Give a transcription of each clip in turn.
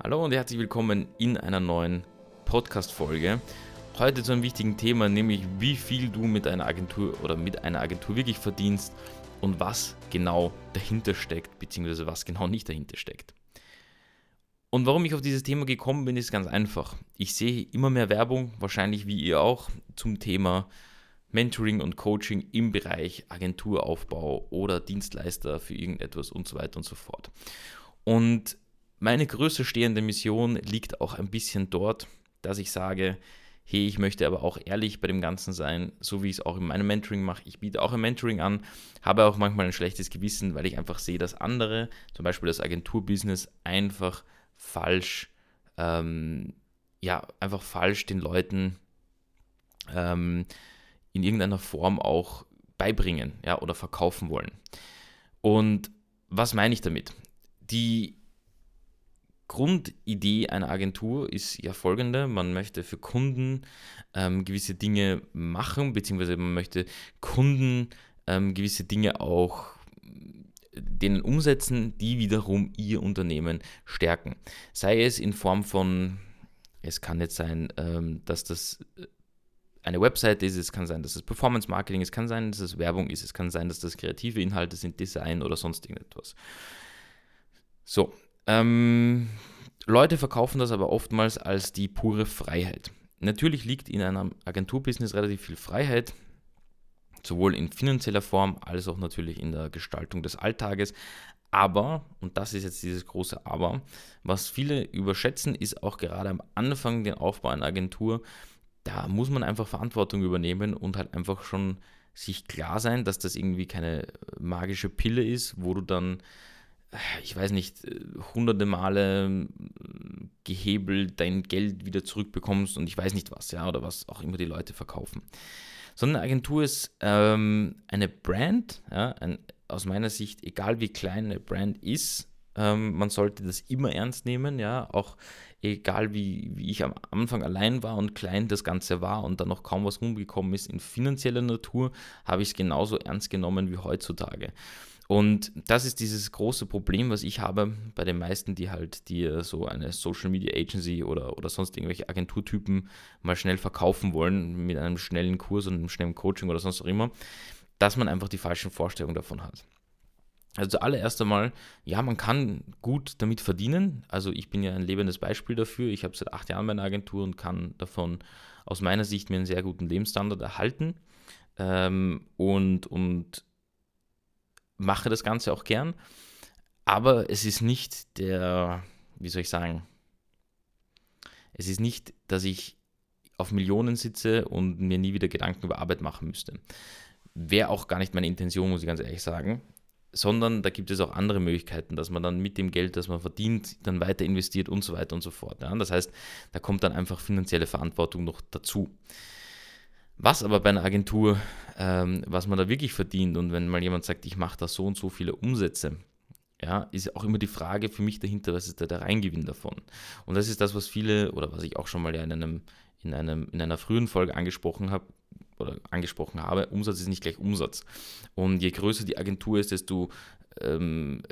Hallo und herzlich willkommen in einer neuen Podcast-Folge. Heute zu einem wichtigen Thema, nämlich wie viel du mit einer Agentur oder mit einer Agentur wirklich verdienst und was genau dahinter steckt, beziehungsweise was genau nicht dahinter steckt. Und warum ich auf dieses Thema gekommen bin, ist ganz einfach. Ich sehe immer mehr Werbung, wahrscheinlich wie ihr auch, zum Thema Mentoring und Coaching im Bereich Agenturaufbau oder Dienstleister für irgendetwas und so weiter und so fort. Und meine größte stehende Mission liegt auch ein bisschen dort, dass ich sage, hey, ich möchte aber auch ehrlich bei dem Ganzen sein, so wie ich es auch in meinem Mentoring mache. Ich biete auch ein Mentoring an, habe auch manchmal ein schlechtes Gewissen, weil ich einfach sehe, dass andere, zum Beispiel das Agenturbusiness, einfach falsch, ähm, ja, einfach falsch den Leuten ähm, in irgendeiner Form auch beibringen, ja, oder verkaufen wollen. Und was meine ich damit? Die Grundidee einer Agentur ist ja folgende: Man möchte für Kunden ähm, gewisse Dinge machen, beziehungsweise man möchte Kunden ähm, gewisse Dinge auch denen umsetzen, die wiederum ihr Unternehmen stärken. Sei es in Form von, es kann jetzt sein, ähm, dass das eine Website ist, es kann sein, dass es Performance Marketing ist, es kann sein, dass es Werbung ist, es kann sein, dass das kreative Inhalte sind, Design oder sonst irgendetwas. So, ähm, Leute verkaufen das aber oftmals als die pure Freiheit. Natürlich liegt in einem Agenturbusiness relativ viel Freiheit, sowohl in finanzieller Form als auch natürlich in der Gestaltung des Alltages. Aber, und das ist jetzt dieses große Aber, was viele überschätzen, ist auch gerade am Anfang den Aufbau einer Agentur, da muss man einfach Verantwortung übernehmen und halt einfach schon sich klar sein, dass das irgendwie keine magische Pille ist, wo du dann ich weiß nicht, hunderte Male gehebelt dein Geld wieder zurückbekommst und ich weiß nicht was, ja, oder was auch immer die Leute verkaufen. Sondern eine Agentur ist ähm, eine Brand, ja, ein, aus meiner Sicht, egal wie klein eine Brand ist, ähm, man sollte das immer ernst nehmen, ja, auch egal wie, wie ich am Anfang allein war und klein das Ganze war und dann noch kaum was rumgekommen ist in finanzieller Natur, habe ich es genauso ernst genommen wie heutzutage. Und das ist dieses große Problem, was ich habe bei den meisten, die halt dir so eine Social Media Agency oder, oder sonst irgendwelche Agenturtypen mal schnell verkaufen wollen mit einem schnellen Kurs und einem schnellen Coaching oder sonst auch immer, dass man einfach die falschen Vorstellungen davon hat. Also zuallererst einmal, ja, man kann gut damit verdienen. Also ich bin ja ein lebendes Beispiel dafür. Ich habe seit acht Jahren meine Agentur und kann davon aus meiner Sicht mir einen sehr guten Lebensstandard erhalten. Ähm, und, und mache das Ganze auch gern, aber es ist nicht der, wie soll ich sagen, es ist nicht, dass ich auf Millionen sitze und mir nie wieder Gedanken über Arbeit machen müsste. Wäre auch gar nicht meine Intention, muss ich ganz ehrlich sagen. Sondern da gibt es auch andere Möglichkeiten, dass man dann mit dem Geld, das man verdient, dann weiter investiert und so weiter und so fort. Ja. Das heißt, da kommt dann einfach finanzielle Verantwortung noch dazu. Was aber bei einer Agentur, ähm, was man da wirklich verdient und wenn mal jemand sagt, ich mache da so und so viele Umsätze, ja, ist auch immer die Frage für mich dahinter, was ist da der Reingewinn davon? Und das ist das, was viele oder was ich auch schon mal ja in, einem, in, einem, in einer frühen Folge angesprochen habe oder angesprochen habe, Umsatz ist nicht gleich Umsatz. Und je größer die Agentur ist, desto ähm,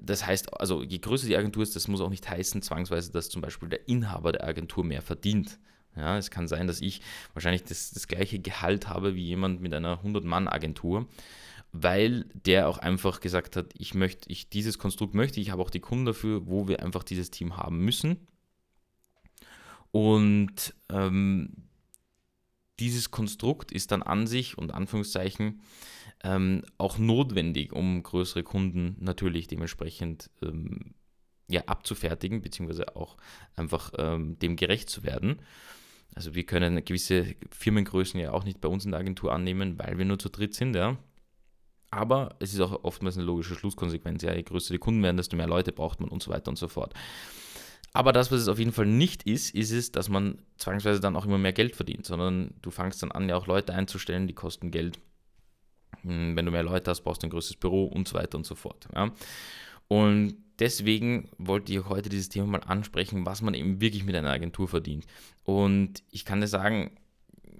das heißt, also je größer die Agentur ist, das muss auch nicht heißen zwangsweise, dass zum Beispiel der Inhaber der Agentur mehr verdient. Ja, es kann sein, dass ich wahrscheinlich das, das gleiche Gehalt habe wie jemand mit einer 100-Mann-Agentur, weil der auch einfach gesagt hat, ich möchte, ich, dieses Konstrukt möchte, ich habe auch die Kunden dafür, wo wir einfach dieses Team haben müssen. Und ähm, dieses Konstrukt ist dann an sich und Anführungszeichen ähm, auch notwendig, um größere Kunden natürlich dementsprechend ähm, ja, abzufertigen, beziehungsweise auch einfach ähm, dem gerecht zu werden. Also wir können gewisse Firmengrößen ja auch nicht bei uns in der Agentur annehmen, weil wir nur zu dritt sind, ja. Aber es ist auch oftmals eine logische Schlusskonsequenz. Ja, je größer die Kunden werden, desto mehr Leute braucht man und so weiter und so fort. Aber das, was es auf jeden Fall nicht ist, ist es, dass man zwangsweise dann auch immer mehr Geld verdient, sondern du fangst dann an, ja auch Leute einzustellen, die kosten Geld. Hm, wenn du mehr Leute hast, brauchst du ein größeres Büro und so weiter und so fort. Ja. Und deswegen wollte ich heute dieses Thema mal ansprechen, was man eben wirklich mit einer Agentur verdient. Und ich kann dir sagen,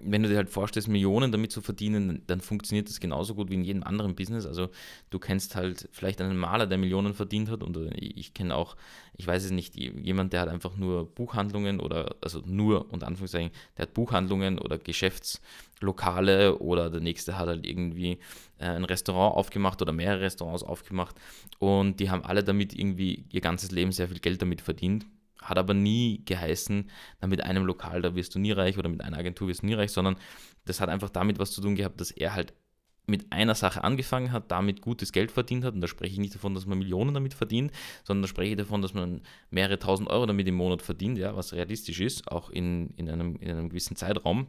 wenn du dir halt vorstellst, Millionen damit zu verdienen, dann funktioniert das genauso gut wie in jedem anderen Business. Also du kennst halt vielleicht einen Maler, der Millionen verdient hat und ich kenne auch, ich weiß es nicht, jemand, der hat einfach nur Buchhandlungen oder, also nur unter Anführungszeichen, der hat Buchhandlungen oder Geschäftslokale oder der nächste hat halt irgendwie äh, ein Restaurant aufgemacht oder mehrere Restaurants aufgemacht und die haben alle damit irgendwie ihr ganzes Leben sehr viel Geld damit verdient hat aber nie geheißen, na, mit einem Lokal, da wirst du nie reich oder mit einer Agentur wirst du nie reich, sondern das hat einfach damit was zu tun gehabt, dass er halt mit einer Sache angefangen hat, damit gutes Geld verdient hat. Und da spreche ich nicht davon, dass man Millionen damit verdient, sondern da spreche ich davon, dass man mehrere tausend Euro damit im Monat verdient, ja, was realistisch ist, auch in, in, einem, in einem gewissen Zeitraum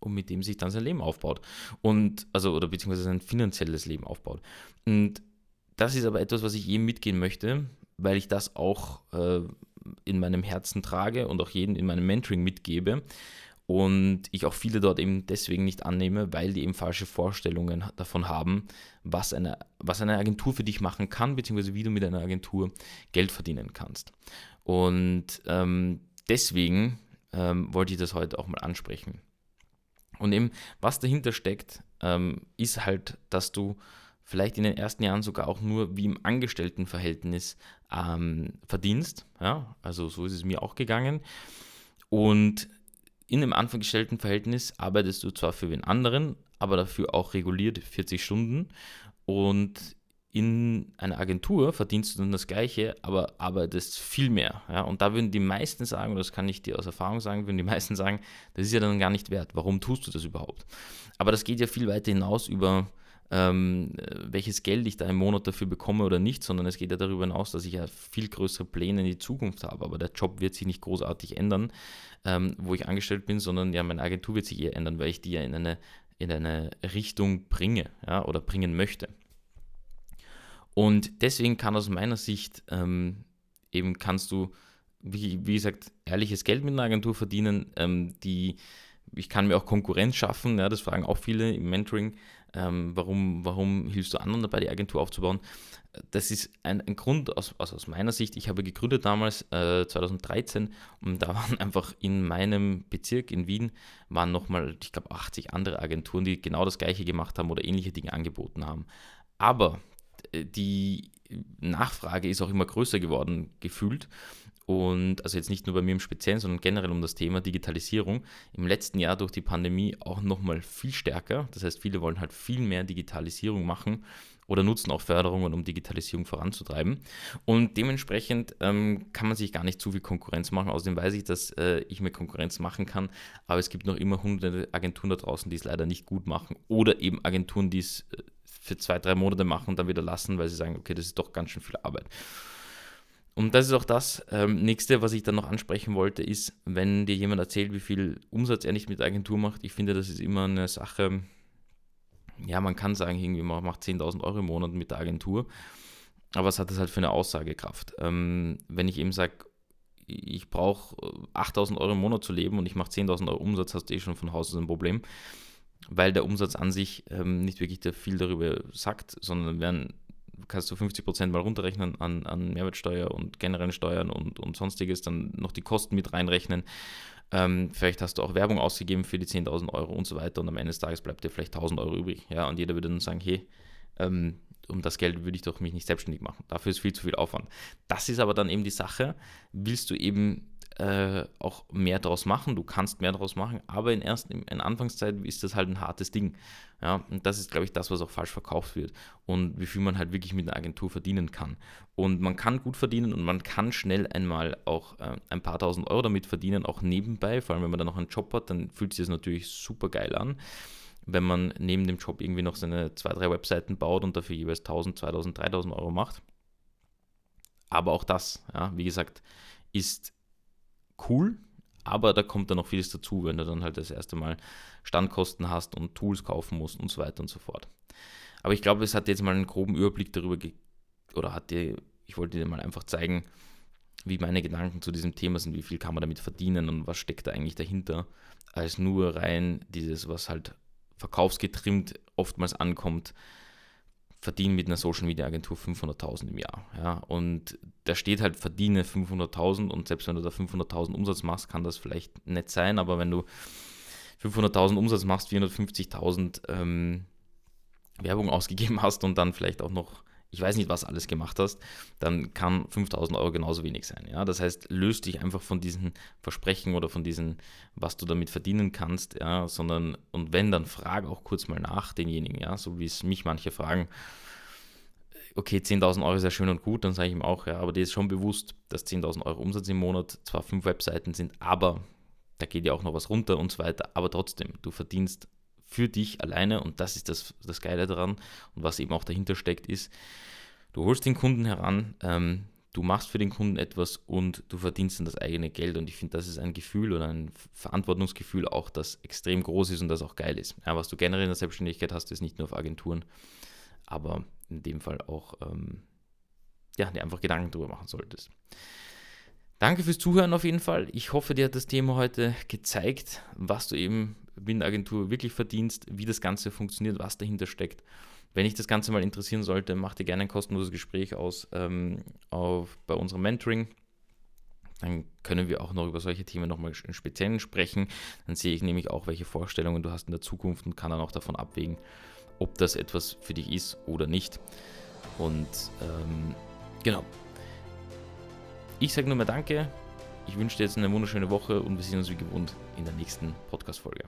und mit dem sich dann sein Leben aufbaut. Und, also, oder beziehungsweise sein finanzielles Leben aufbaut. Und das ist aber etwas, was ich jedem mitgehen möchte, weil ich das auch äh, in meinem Herzen trage und auch jeden in meinem Mentoring mitgebe. Und ich auch viele dort eben deswegen nicht annehme, weil die eben falsche Vorstellungen davon haben, was eine, was eine Agentur für dich machen kann, beziehungsweise wie du mit einer Agentur Geld verdienen kannst. Und ähm, deswegen ähm, wollte ich das heute auch mal ansprechen. Und eben, was dahinter steckt, ähm, ist halt, dass du vielleicht in den ersten Jahren sogar auch nur wie im Angestelltenverhältnis ähm, verdienst. Ja, also so ist es mir auch gegangen. Und in dem Angestelltenverhältnis arbeitest du zwar für den anderen, aber dafür auch reguliert 40 Stunden. Und in einer Agentur verdienst du dann das Gleiche, aber arbeitest viel mehr. Ja? Und da würden die meisten sagen, und das kann ich dir aus Erfahrung sagen, würden die meisten sagen, das ist ja dann gar nicht wert. Warum tust du das überhaupt? Aber das geht ja viel weiter hinaus über ähm, welches Geld ich da im Monat dafür bekomme oder nicht, sondern es geht ja darüber hinaus, dass ich ja viel größere Pläne in die Zukunft habe. Aber der Job wird sich nicht großartig ändern, ähm, wo ich angestellt bin, sondern ja, meine Agentur wird sich eher ändern, weil ich die ja in eine, in eine Richtung bringe ja, oder bringen möchte. Und deswegen kann aus meiner Sicht ähm, eben kannst du, wie, wie, gesagt, ehrliches Geld mit einer Agentur verdienen, ähm, die ich kann mir auch Konkurrenz schaffen, ja, das fragen auch viele im Mentoring, ähm, warum, warum hilfst du anderen dabei, die Agentur aufzubauen? Das ist ein, ein Grund aus, also aus meiner Sicht. Ich habe gegründet damals, äh, 2013, und da waren einfach in meinem Bezirk in Wien, waren nochmal, ich glaube, 80 andere Agenturen, die genau das Gleiche gemacht haben oder ähnliche Dinge angeboten haben. Aber äh, die Nachfrage ist auch immer größer geworden, gefühlt. Und also jetzt nicht nur bei mir im Speziellen, sondern generell um das Thema Digitalisierung. Im letzten Jahr durch die Pandemie auch nochmal viel stärker. Das heißt, viele wollen halt viel mehr Digitalisierung machen oder nutzen auch Förderungen, um Digitalisierung voranzutreiben. Und dementsprechend ähm, kann man sich gar nicht zu viel Konkurrenz machen. Außerdem weiß ich, dass äh, ich mir Konkurrenz machen kann, aber es gibt noch immer hunderte Agenturen da draußen, die es leider nicht gut machen oder eben Agenturen, die es äh, für zwei, drei Monate machen und dann wieder lassen, weil sie sagen, okay, das ist doch ganz schön viel Arbeit. Und das ist auch das ähm, nächste, was ich dann noch ansprechen wollte, ist, wenn dir jemand erzählt, wie viel Umsatz er nicht mit der Agentur macht. Ich finde, das ist immer eine Sache, ja, man kann sagen, irgendwie, man macht 10.000 Euro im Monat mit der Agentur, aber was hat das halt für eine Aussagekraft? Ähm, wenn ich eben sage, ich brauche 8.000 Euro im Monat zu leben und ich mache 10.000 Euro Umsatz, hast du eh schon von Haus aus ein Problem, weil der Umsatz an sich ähm, nicht wirklich viel darüber sagt, sondern werden kannst du 50 Prozent mal runterrechnen an, an Mehrwertsteuer und generellen Steuern und, und sonstiges, dann noch die Kosten mit reinrechnen. Ähm, vielleicht hast du auch Werbung ausgegeben für die 10.000 Euro und so weiter und am Ende des Tages bleibt dir vielleicht 1.000 Euro übrig. Ja, und jeder würde dann sagen, hey, ähm, um das Geld würde ich doch mich nicht selbstständig machen. Dafür ist viel zu viel Aufwand. Das ist aber dann eben die Sache, willst du eben äh, auch mehr draus machen, du kannst mehr draus machen, aber in, erst, in, in Anfangszeit ist das halt ein hartes Ding. Ja, und das ist, glaube ich, das, was auch falsch verkauft wird und wie viel man halt wirklich mit einer Agentur verdienen kann. Und man kann gut verdienen und man kann schnell einmal auch äh, ein paar tausend Euro damit verdienen, auch nebenbei, vor allem wenn man dann noch einen Job hat, dann fühlt sich das natürlich super geil an wenn man neben dem Job irgendwie noch seine zwei, drei Webseiten baut und dafür jeweils 1000, 2000, 3000 Euro macht. Aber auch das, ja, wie gesagt, ist cool, aber da kommt dann noch vieles dazu, wenn du dann halt das erste Mal Standkosten hast und Tools kaufen musst und so weiter und so fort. Aber ich glaube, es hat jetzt mal einen groben Überblick darüber oder hat dir, ich wollte dir mal einfach zeigen, wie meine Gedanken zu diesem Thema sind, wie viel kann man damit verdienen und was steckt da eigentlich dahinter, als nur rein dieses, was halt verkaufsgetrimmt oftmals ankommt, verdiene mit einer Social Media Agentur 500.000 im Jahr. Ja? Und da steht halt, verdiene 500.000 und selbst wenn du da 500.000 Umsatz machst, kann das vielleicht nett sein, aber wenn du 500.000 Umsatz machst, 450.000 ähm, Werbung ausgegeben hast und dann vielleicht auch noch ich weiß nicht, was alles gemacht hast, dann kann 5000 Euro genauso wenig sein. Ja? Das heißt, löst dich einfach von diesen Versprechen oder von diesen, was du damit verdienen kannst, ja? sondern, und wenn, dann frag auch kurz mal nach denjenigen, ja, so wie es mich manche fragen, okay, 10.000 Euro ist ja schön und gut, dann sage ich ihm auch, ja, aber dir ist schon bewusst, dass 10.000 Euro Umsatz im Monat zwar fünf Webseiten sind, aber da geht ja auch noch was runter und so weiter, aber trotzdem, du verdienst für dich alleine und das ist das, das Geile daran und was eben auch dahinter steckt, ist, du holst den Kunden heran, ähm, du machst für den Kunden etwas und du verdienst dann das eigene Geld und ich finde, das ist ein Gefühl oder ein Verantwortungsgefühl auch, das extrem groß ist und das auch geil ist. Ja, was du generell in der Selbstständigkeit hast, ist nicht nur auf Agenturen, aber in dem Fall auch, ähm, ja, dir einfach Gedanken darüber machen solltest. Danke fürs Zuhören auf jeden Fall. Ich hoffe, dir hat das Thema heute gezeigt, was du eben mit einer Agentur wirklich verdienst, wie das Ganze funktioniert, was dahinter steckt. Wenn dich das Ganze mal interessieren sollte, mach dir gerne ein kostenloses Gespräch aus ähm, auf, bei unserem Mentoring. Dann können wir auch noch über solche Themen nochmal im Speziellen sprechen. Dann sehe ich nämlich auch, welche Vorstellungen du hast in der Zukunft und kann dann auch davon abwägen, ob das etwas für dich ist oder nicht. Und ähm, genau. Ich sage nur mal Danke. Ich wünsche dir jetzt eine wunderschöne Woche und wir sehen uns wie gewohnt in der nächsten Podcast-Folge.